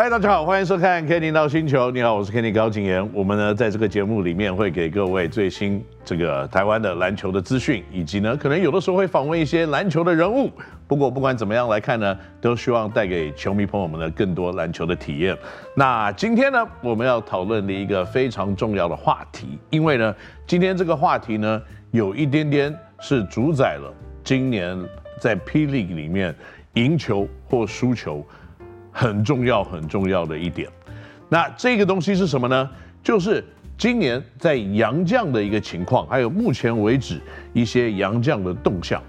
嗨，大家好，欢迎收看《Kenny 到星球》。你好，我是 Kenny 高景言。我们呢，在这个节目里面会给各位最新这个台湾的篮球的资讯，以及呢，可能有的时候会访问一些篮球的人物。不过不管怎么样来看呢，都希望带给球迷朋友们呢更多篮球的体验。那今天呢，我们要讨论的一个非常重要的话题，因为呢，今天这个话题呢，有一点点是主宰了今年在 P League 里面赢球或输球。很重要很重要的一点，那这个东西是什么呢？就是今年在洋将的一个情况，还有目前为止一些洋将的动向。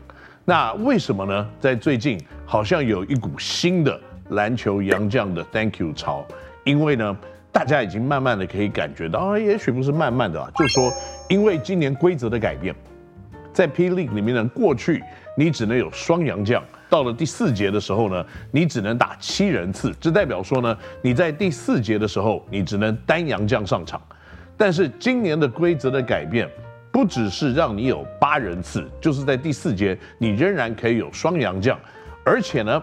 那为什么呢？在最近好像有一股新的篮球洋将的 Thank you 潮，因为呢，大家已经慢慢的可以感觉到，啊，也许不是慢慢的啊，就说因为今年规则的改变，在 P League 里面呢，过去你只能有双洋将。到了第四节的时候呢，你只能打七人次，这代表说呢，你在第四节的时候，你只能单洋将上场。但是今年的规则的改变，不只是让你有八人次，就是在第四节你仍然可以有双洋将，而且呢，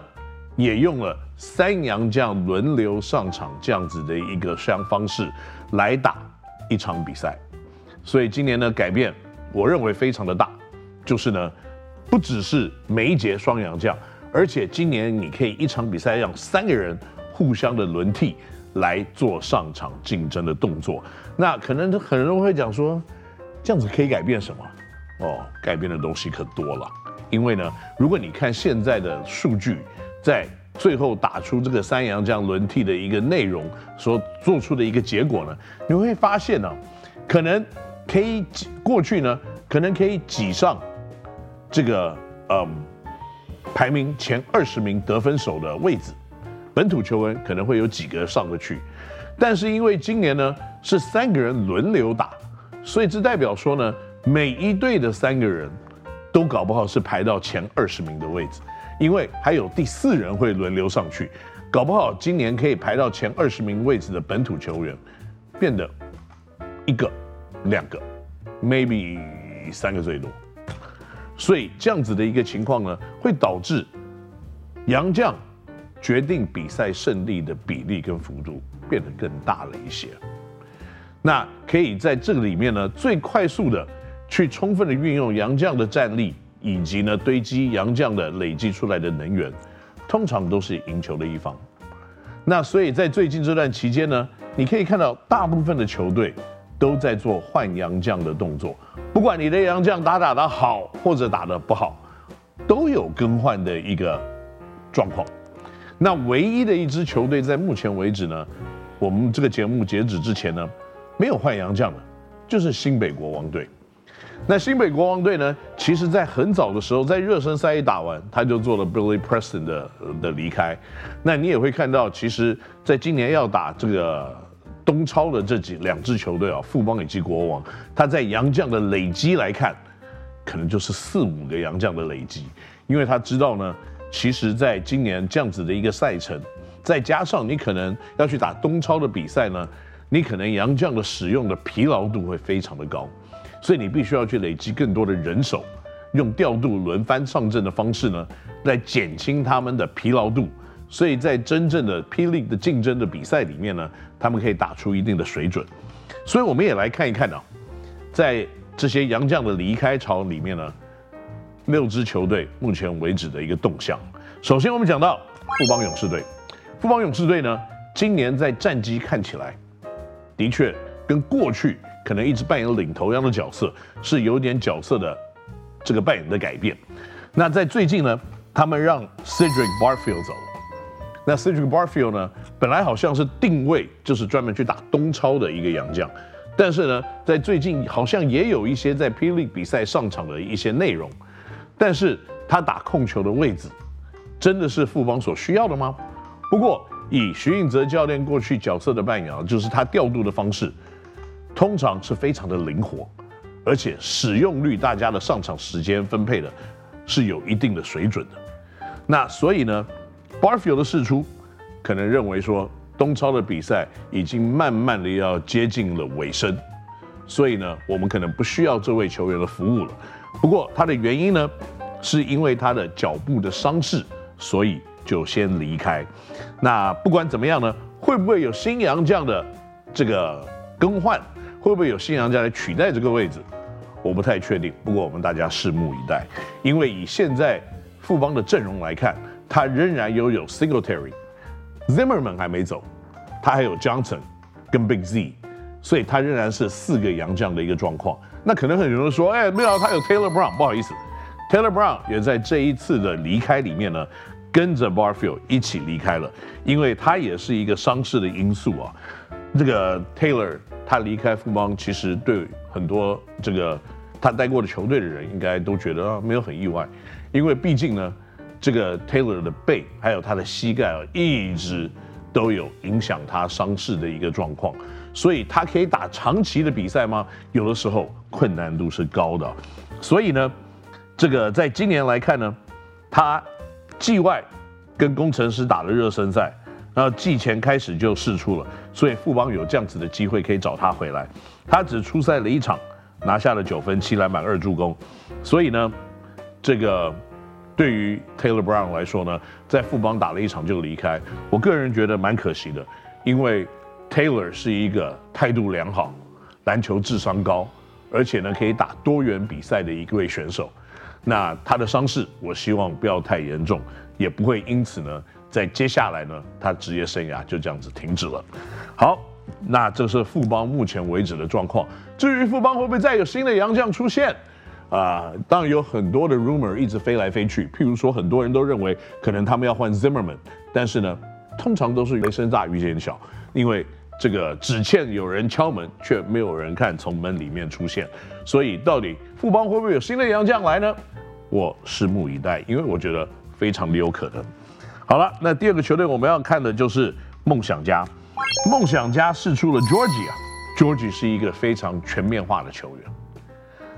也用了三洋将轮流上场这样子的一个相方式来打一场比赛。所以今年的改变，我认为非常的大，就是呢。不只是每一节双阳将，而且今年你可以一场比赛让三个人互相的轮替来做上场竞争的动作。那可能很多人会讲说，这样子可以改变什么？哦，改变的东西可多了。因为呢，如果你看现在的数据，在最后打出这个三阳将轮替的一个内容所做出的一个结果呢，你会发现呢，可能可以过去呢，可能可以挤上。这个嗯，排名前二十名得分手的位置，本土球员可能会有几个上得去，但是因为今年呢是三个人轮流打，所以这代表说呢，每一队的三个人都搞不好是排到前二十名的位置，因为还有第四人会轮流上去，搞不好今年可以排到前二十名位置的本土球员，变得一个、两个，maybe 三个最多。所以这样子的一个情况呢，会导致杨将决定比赛胜利的比例跟幅度变得更大了一些。那可以在这个里面呢，最快速的去充分的运用杨将的战力，以及呢堆积杨将的累积出来的能源，通常都是赢球的一方。那所以在最近这段期间呢，你可以看到大部分的球队都在做换洋将的动作。不管你的洋将打打得好或者打得不好，都有更换的一个状况。那唯一的一支球队在目前为止呢，我们这个节目截止之前呢，没有换洋将的，就是新北国王队。那新北国王队呢，其实在很早的时候，在热身赛一打完，他就做了 Billy Preston 的的离开。那你也会看到，其实在今年要打这个。东超的这几两支球队啊，富邦以及国王，他在洋将的累积来看，可能就是四五个洋将的累积，因为他知道呢，其实在今年这样子的一个赛程，再加上你可能要去打东超的比赛呢，你可能洋将的使用的疲劳度会非常的高，所以你必须要去累积更多的人手，用调度轮番上阵的方式呢，来减轻他们的疲劳度。所以在真正的 P League 的竞争的比赛里面呢，他们可以打出一定的水准。所以我们也来看一看啊，在这些洋将的离开潮里面呢，六支球队目前为止的一个动向。首先我们讲到富邦勇士队，富邦勇士队呢，今年在战绩看起来的确跟过去可能一直扮演领头羊的角色是有点角色的这个扮演的改变。那在最近呢，他们让 Cedric Barfield 走。那 Cedric Barfield 呢，本来好像是定位就是专门去打东超的一个洋将，但是呢，在最近好像也有一些在 P League 比赛上场的一些内容，但是他打控球的位置，真的是富邦所需要的吗？不过以徐运泽教练过去角色的扮演，就是他调度的方式，通常是非常的灵活，而且使用率大家的上场时间分配的是有一定的水准的，那所以呢。Barfield 的释出，可能认为说东超的比赛已经慢慢的要接近了尾声，所以呢，我们可能不需要这位球员的服务了。不过他的原因呢，是因为他的脚部的伤势，所以就先离开。那不管怎么样呢，会不会有新洋将的这个更换？会不会有新洋将来取代这个位置？我不太确定。不过我们大家拭目以待，因为以现在富邦的阵容来看，他仍然拥有 Singletary，Zimmerman 还没走，他还有 Johnson 跟 Big Z，所以他仍然是四个洋将的一个状况。那可能很多人说，哎，没有，他有 Taylor Brown，不好意思，Taylor Brown 也在这一次的离开里面呢。跟着 Barfield 一起离开了，因为他也是一个伤势的因素啊。这个 Taylor 他离开富邦，其实对很多这个他带过的球队的人，应该都觉得没有很意外，因为毕竟呢，这个 Taylor 的背还有他的膝盖啊，一直都有影响他伤势的一个状况，所以他可以打长期的比赛吗？有的时候困难度是高的，所以呢，这个在今年来看呢，他。季外跟工程师打了热身赛，然后季前开始就试出了，所以富邦有这样子的机会可以找他回来。他只出赛了一场，拿下了九分七篮板二助攻，所以呢，这个对于 Taylor Brown 来说呢，在富邦打了一场就离开，我个人觉得蛮可惜的，因为 Taylor 是一个态度良好、篮球智商高，而且呢可以打多元比赛的一位选手。那他的伤势，我希望不要太严重，也不会因此呢，在接下来呢，他职业生涯就这样子停止了。好，那这是富邦目前为止的状况。至于富邦会不会再有新的洋将出现，啊、当然有很多的 rumor 一直飞来飞去。譬如说，很多人都认为可能他们要换 Zimmerman，但是呢，通常都是雷声大雨点小，因为。这个只欠有人敲门，却没有人看从门里面出现，所以到底富邦会不会有新的洋将来呢？我拭目以待，因为我觉得非常的有可能。好了，那第二个球队我们要看的就是梦想家。梦想家释出了 Georgie 啊，Georgie 是一个非常全面化的球员。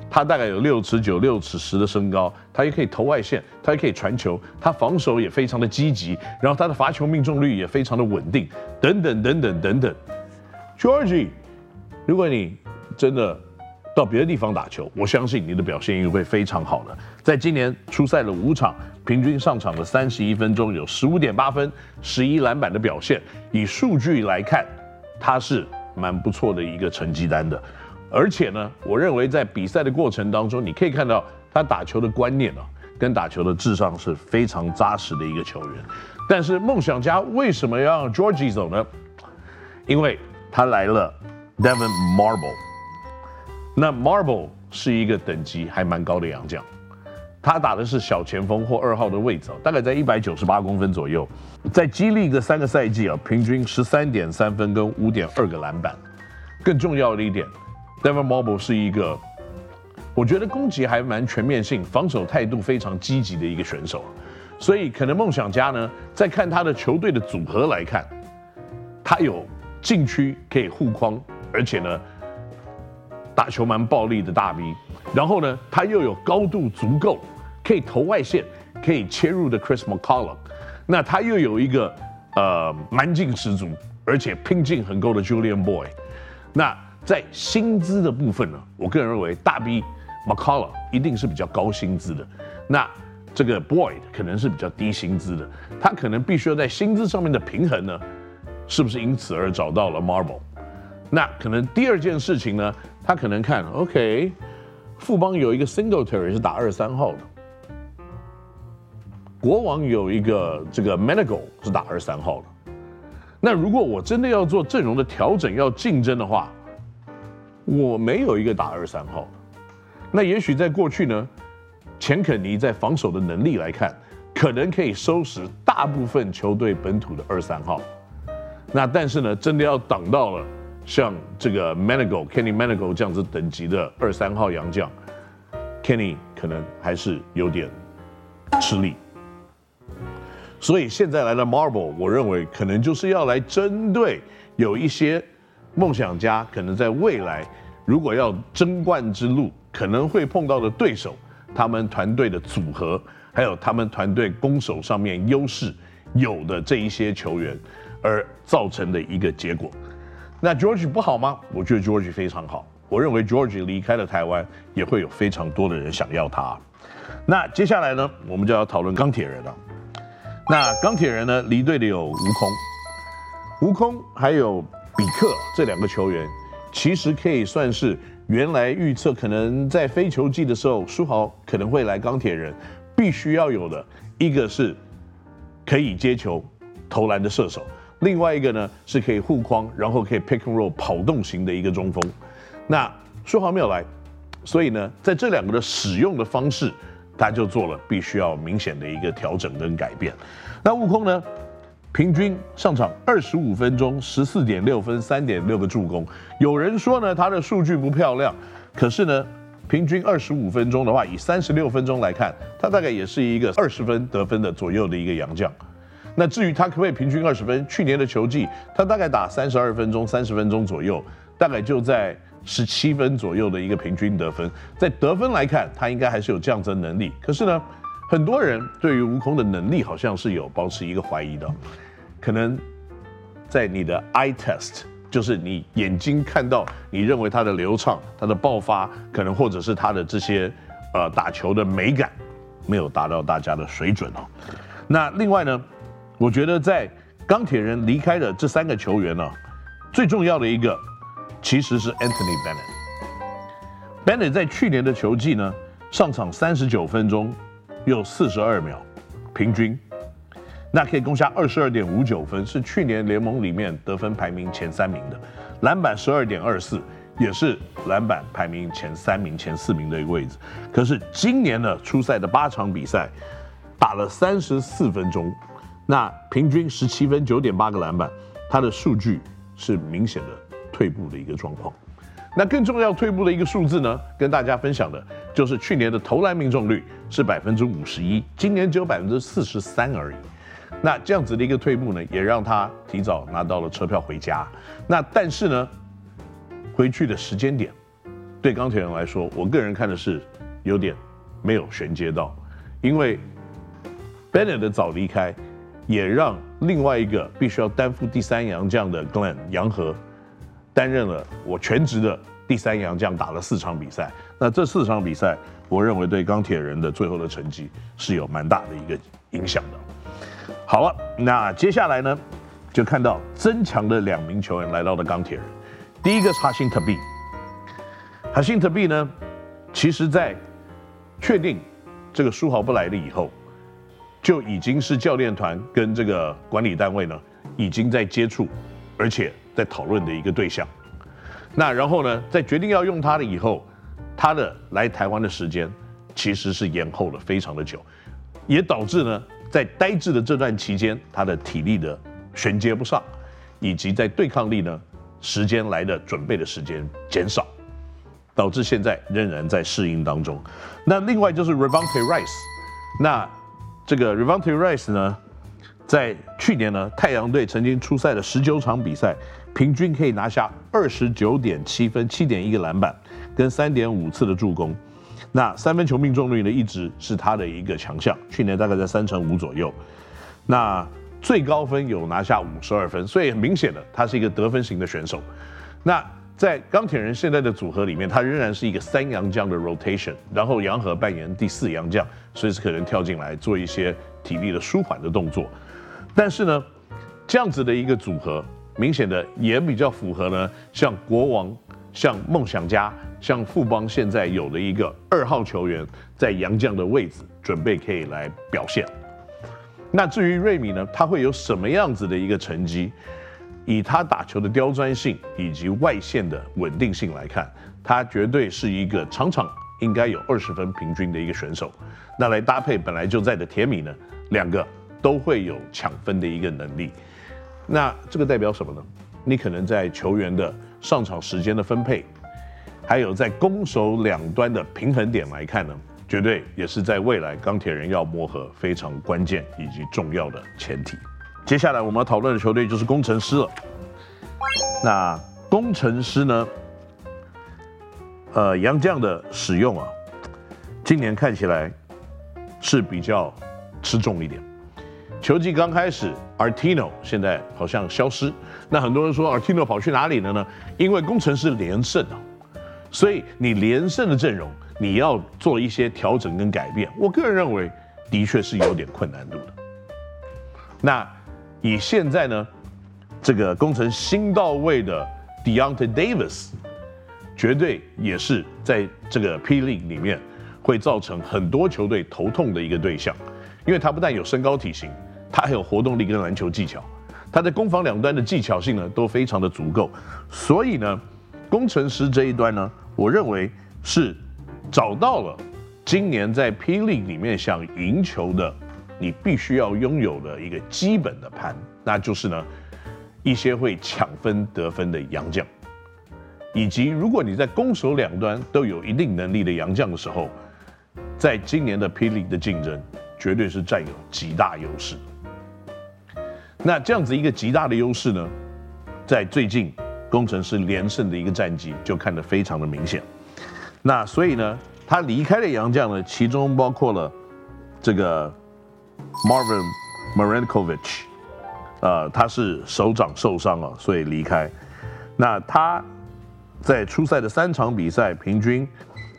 他大概有六尺九、六尺十的身高，他也可以投外线，他也可以传球，他防守也非常的积极，然后他的罚球命中率也非常的稳定，等等等等等等。Georgie，如果你真的到别的地方打球，我相信你的表现也会非常好的。在今年出赛了五场，平均上场的三十一分钟有十五点八分、十一篮板的表现，以数据来看，他是蛮不错的一个成绩单的。而且呢，我认为在比赛的过程当中，你可以看到他打球的观念啊，跟打球的智商是非常扎实的一个球员。但是梦想家为什么要让 Georgie 走呢？因为他来了，Devon Marble。那 Marble 是一个等级还蛮高的洋将，他打的是小前锋或二号的位置，大概在一百九十八公分左右，在 G League 的三个赛季啊，平均十三点三分跟五点二个篮板。更重要的一点。Devin Mobile 是一个，我觉得攻击还蛮全面性，防守态度非常积极的一个选手，所以可能梦想家呢，在看他的球队的组合来看，他有禁区可以护框，而且呢，打球蛮暴力的大 V，然后呢，他又有高度足够可以投外线、可以切入的 Chris McCollum，那他又有一个呃蛮劲十足，而且拼劲很够的 Julian Boy，那。在薪资的部分呢，我个人认为大 B McCalla 一定是比较高薪资的，那这个 Boyd 可能是比较低薪资的，他可能必须要在薪资上面的平衡呢，是不是因此而找到了 Marble？那可能第二件事情呢，他可能看 OK，富邦有一个 Singletary 是打二三号的，国王有一个这个 Manigault 是打二三号的，那如果我真的要做阵容的调整，要竞争的话。我没有一个打二三号，那也许在过去呢，钱肯尼在防守的能力来看，可能可以收拾大部分球队本土的二三号。那但是呢，真的要挡到了像这个 Manigo Kenny Manigo 这样子等级的二三号洋将，Kenny 可能还是有点吃力。所以现在来了 Marble，我认为可能就是要来针对有一些。梦想家可能在未来，如果要争冠之路，可能会碰到的对手，他们团队的组合，还有他们团队攻守上面优势有的这一些球员，而造成的一个结果。那 George 不好吗？我觉得 George 非常好。我认为 George 离开了台湾，也会有非常多的人想要他。那接下来呢，我们就要讨论钢铁人了。那钢铁人呢，离队的有吴空。吴空还有比克这两个球员，其实可以算是原来预测可能在非球季的时候，书豪可能会来钢铁人，必须要有的一个是可以接球、投篮的射手，另外一个呢是可以护框，然后可以 pick and roll 跑动型的一个中锋。那书豪没有来，所以呢，在这两个的使用的方式，他就做了必须要明显的一个调整跟改变。那悟空呢？平均上场二十五分钟，十四点六分，三点六个助攻。有人说呢，他的数据不漂亮，可是呢，平均二十五分钟的话，以三十六分钟来看，他大概也是一个二十分得分的左右的一个洋将。那至于他可不可以平均二十分？去年的球季，他大概打三十二分钟，三十分钟左右，大概就在十七分左右的一个平均得分。在得分来看，他应该还是有降增能力。可是呢，很多人对于悟空的能力好像是有保持一个怀疑的，可能在你的 eye test，就是你眼睛看到，你认为他的流畅、他的爆发，可能或者是他的这些呃打球的美感，没有达到大家的水准哦。那另外呢，我觉得在钢铁人离开的这三个球员呢，最重要的一个其实是 Anthony Bennett。Bennett 在去年的球季呢，上场三十九分钟。有四十二秒，平均，那可以攻下二十二点五九分，是去年联盟里面得分排名前三名的，篮板十二点二四，也是篮板排名前三名、前四名的一个位置。可是今年呢，初赛的八场比赛，打了三十四分钟，那平均十七分、九点八个篮板，他的数据是明显的退步的一个状况。那更重要退步的一个数字呢，跟大家分享的就是去年的投篮命中率是百分之五十一，今年只有百分之四十三而已。那这样子的一个退步呢，也让他提早拿到了车票回家。那但是呢，回去的时间点，对钢铁人来说，我个人看的是有点没有衔接到，因为 Bennett 的早离开，也让另外一个必须要担负第三洋将的 Glenn 杨和。担任了我全职的第三洋将，打了四场比赛。那这四场比赛，我认为对钢铁人的最后的成绩是有蛮大的一个影响的。好了，那接下来呢，就看到增强的两名球员来到了钢铁人。第一个是哈辛特比，哈辛特比呢，其实在确定这个书豪不来了以后，就已经是教练团跟这个管理单位呢，已经在接触，而且。在讨论的一个对象，那然后呢，在决定要用他的以后，他的来台湾的时间其实是延后了非常的久，也导致呢，在呆滞的这段期间，他的体力的衔接不上，以及在对抗力呢，时间来的准备的时间减少，导致现在仍然在适应当中。那另外就是 Revante Rice，那这个 Revante Rice 呢，在去年呢，太阳队曾经出赛了十九场比赛。平均可以拿下二十九点七分、七点一个篮板，跟三点五次的助攻。那三分球命中率呢，一直是他的一个强项，去年大概在三成五左右。那最高分有拿下五十二分，所以很明显的，他是一个得分型的选手。那在钢铁人现在的组合里面，他仍然是一个三洋将的 rotation，然后杨和扮演第四洋将，随时可能跳进来做一些体力的舒缓的动作。但是呢，这样子的一个组合。明显的也比较符合呢，像国王、像梦想家、像富邦现在有的一个二号球员在杨将的位置，准备可以来表现。那至于瑞米呢，他会有什么样子的一个成绩？以他打球的刁钻性以及外线的稳定性来看，他绝对是一个场场应该有二十分平均的一个选手。那来搭配本来就在的铁米呢，两个都会有抢分的一个能力。那这个代表什么呢？你可能在球员的上场时间的分配，还有在攻守两端的平衡点来看呢，绝对也是在未来钢铁人要磨合非常关键以及重要的前提。接下来我们要讨论的球队就是工程师了。那工程师呢，呃，杨将的使用啊，今年看起来是比较吃重一点。球季刚开始，Artino 现在好像消失。那很多人说 Artino 跑去哪里了呢？因为工程师连胜啊，所以你连胜的阵容，你要做一些调整跟改变。我个人认为，的确是有点困难度的。那以现在呢，这个工程新到位的 Deontay Davis，绝对也是在这个 P. League 里面会造成很多球队头痛的一个对象，因为他不但有身高体型，他还有活动力跟篮球技巧，他在攻防两端的技巧性呢都非常的足够，所以呢，工程师这一端呢，我认为是找到了今年在霹雳里面想赢球的，你必须要拥有的一个基本的盘，那就是呢，一些会抢分得分的洋将，以及如果你在攻守两端都有一定能力的洋将的时候，在今年的霹雳的竞争绝对是占有极大优势。那这样子一个极大的优势呢，在最近工程师连胜的一个战绩就看得非常的明显。那所以呢，他离开的洋将呢，其中包括了这个 Marvin Marinkovic。呃，他是手掌受伤了，所以离开。那他在初赛的三场比赛，平均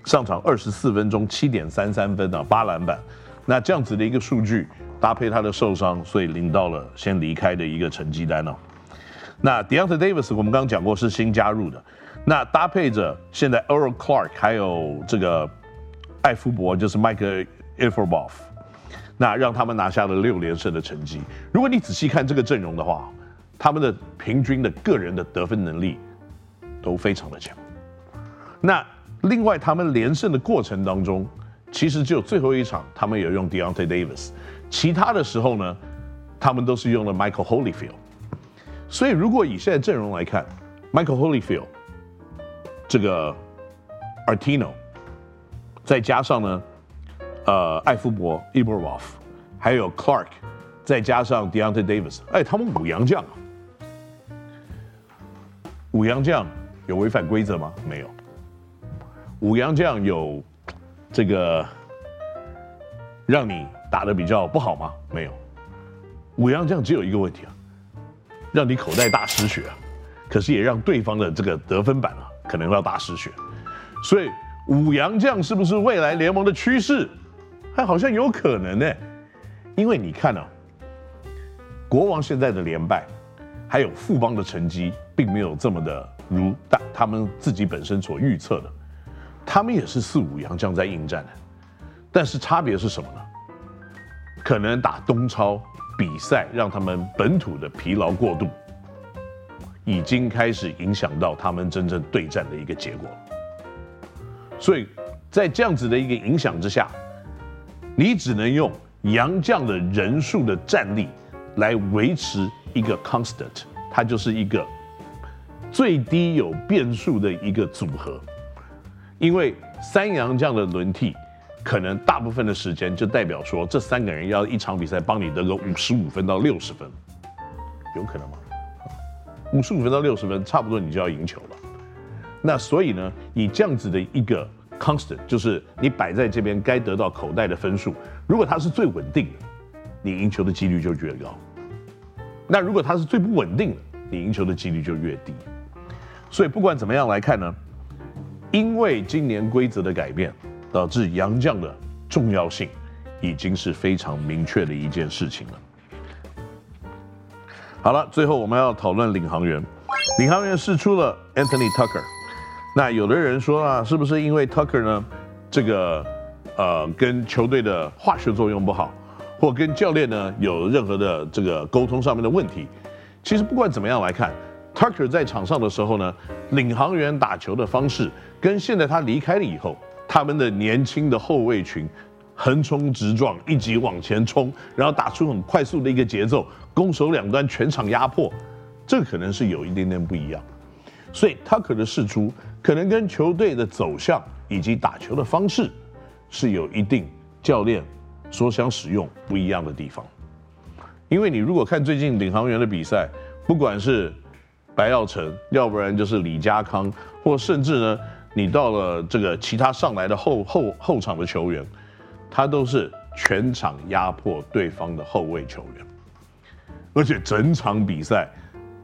上场二十四分钟，七点三三分啊，八篮板。那这样子的一个数据，搭配他的受伤，所以领到了先离开的一个成绩单哦。那 Deyonta Davis 我们刚刚讲过是新加入的，那搭配着现在 Earl Clark 还有这个艾夫伯，就是 Mike Ilfracombe 那让他们拿下了六连胜的成绩。如果你仔细看这个阵容的话，他们的平均的个人的得分能力都非常的强。那另外，他们连胜的过程当中，其实只有最后一场他们有用 Deontay Davis，其他的时候呢，他们都是用了 Michael Holyfield。所以，如果以现在阵容来看，Michael Holyfield 这个 Artino，再加上呢。呃，艾夫伯、伊布罗夫，还有 Clark，再加上 Deontay Davis，哎，他们五洋将啊，五洋将有违反规则吗？没有。五洋将有这个让你打的比较不好吗？没有。五羊将只有一个问题啊，让你口袋大失血啊，可是也让对方的这个得分板啊可能要大失血。所以五羊将是不是未来联盟的趋势？还好像有可能呢，因为你看啊，国王现在的连败，还有富邦的成绩，并没有这么的如大他们自己本身所预测的，他们也是四五洋将在应战的，但是差别是什么呢？可能打东超比赛，让他们本土的疲劳过度，已经开始影响到他们真正对战的一个结果，所以在这样子的一个影响之下。你只能用洋将的人数的战力来维持一个 constant，它就是一个最低有变数的一个组合。因为三洋将的轮替，可能大部分的时间就代表说这三个人要一场比赛帮你得个五十五分到六十分，有可能吗？五十五分到六十分，差不多你就要赢球了。那所以呢，以这样子的一个。Constant 就是你摆在这边该得到口袋的分数，如果它是最稳定的，你赢球的几率就越高。那如果它是最不稳定的，你赢球的几率就越低。所以不管怎么样来看呢，因为今年规则的改变，导致洋将的重要性已经是非常明确的一件事情了。好了，最后我们要讨论领航员，领航员试出了 Anthony Tucker。那有的人说啊，是不是因为 Tucker 呢，这个呃跟球队的化学作用不好，或跟教练呢有任何的这个沟通上面的问题？其实不管怎么样来看，Tucker 在场上的时候呢，领航员打球的方式跟现在他离开了以后，他们的年轻的后卫群横冲直撞，一直往前冲，然后打出很快速的一个节奏，攻守两端全场压迫，这可能是有一点点不一样。所以 Tucker 的释出。可能跟球队的走向以及打球的方式是有一定教练所想使用不一样的地方，因为你如果看最近领航员的比赛，不管是白耀成，要不然就是李家康，或甚至呢，你到了这个其他上来的后后后场的球员，他都是全场压迫对方的后卫球员，而且整场比赛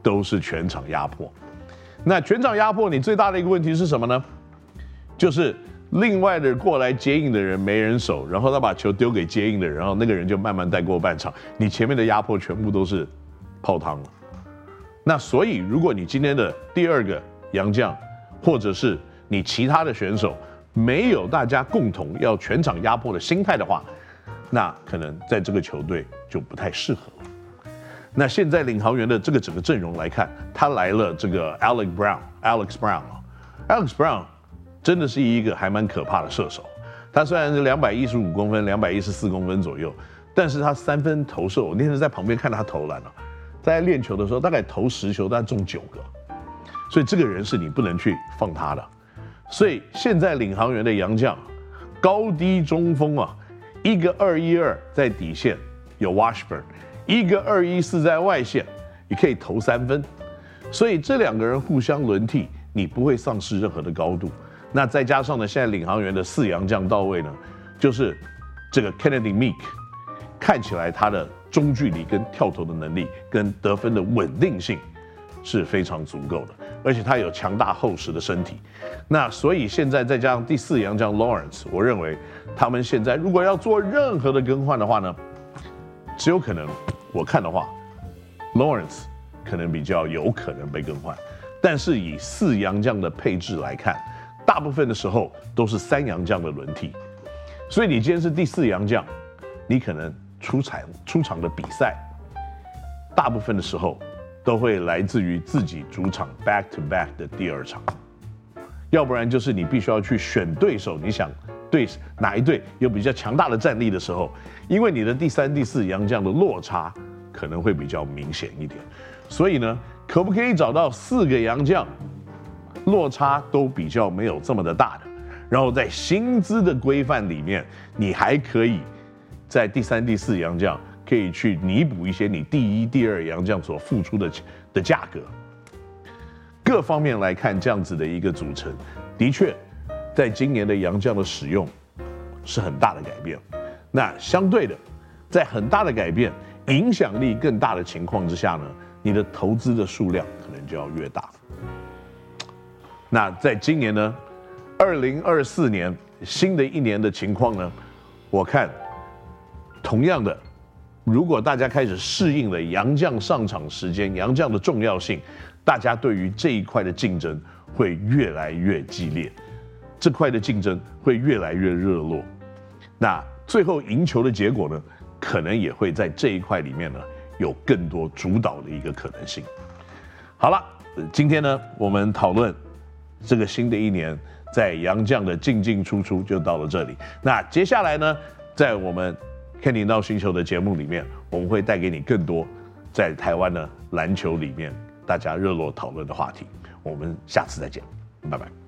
都是全场压迫。那全场压迫你最大的一个问题是什么呢？就是另外的过来接应的人没人守，然后他把球丢给接应的人，然后那个人就慢慢带过半场。你前面的压迫全部都是泡汤了。那所以，如果你今天的第二个洋将，或者是你其他的选手没有大家共同要全场压迫的心态的话，那可能在这个球队就不太适合了。那现在领航员的这个整个阵容来看，他来了这个 Alex Brown，Alex Brown 啊，Alex Brown 真的是一个还蛮可怕的射手。他虽然是两百一十五公分，两百一十四公分左右，但是他三分投射，我那天在旁边看他投篮了，在练球的时候大概投十球，但中九个，所以这个人是你不能去放他的。所以现在领航员的洋将，高低中锋啊，一个二一二在底线有 Washburn。一个二一四在外线，你可以投三分，所以这两个人互相轮替，你不会丧失任何的高度。那再加上呢，现在领航员的四洋将到位呢，就是这个 Kennedy Meek，看起来他的中距离跟跳投的能力跟得分的稳定性是非常足够的，而且他有强大厚实的身体。那所以现在再加上第四洋将 Lawrence，我认为他们现在如果要做任何的更换的话呢，只有可能。我看的话，Lawrence 可能比较有可能被更换，但是以四洋将的配置来看，大部分的时候都是三洋将的轮替，所以你今天是第四洋将，你可能出场出场的比赛，大部分的时候都会来自于自己主场 back to back 的第二场，要不然就是你必须要去选对手，你想。对哪一队有比较强大的战力的时候，因为你的第三、第四洋将的落差可能会比较明显一点，所以呢，可不可以找到四个洋将落差都比较没有这么的大的，然后在薪资的规范里面，你还可以在第三、第四洋将可以去弥补一些你第一、第二洋将所付出的的价格，各方面来看，这样子的一个组成，的确。在今年的洋将的使用是很大的改变，那相对的，在很大的改变、影响力更大的情况之下呢，你的投资的数量可能就要越大。那在今年呢，二零二四年新的一年的情况呢，我看同样的，如果大家开始适应了杨将上场时间、杨将的重要性，大家对于这一块的竞争会越来越激烈。这块的竞争会越来越热络，那最后赢球的结果呢，可能也会在这一块里面呢有更多主导的一个可能性。好了，今天呢我们讨论这个新的一年在杨将的进进出出就到了这里。那接下来呢，在我们看球闹星球的节目里面，我们会带给你更多在台湾的篮球里面大家热络讨论的话题。我们下次再见，拜拜。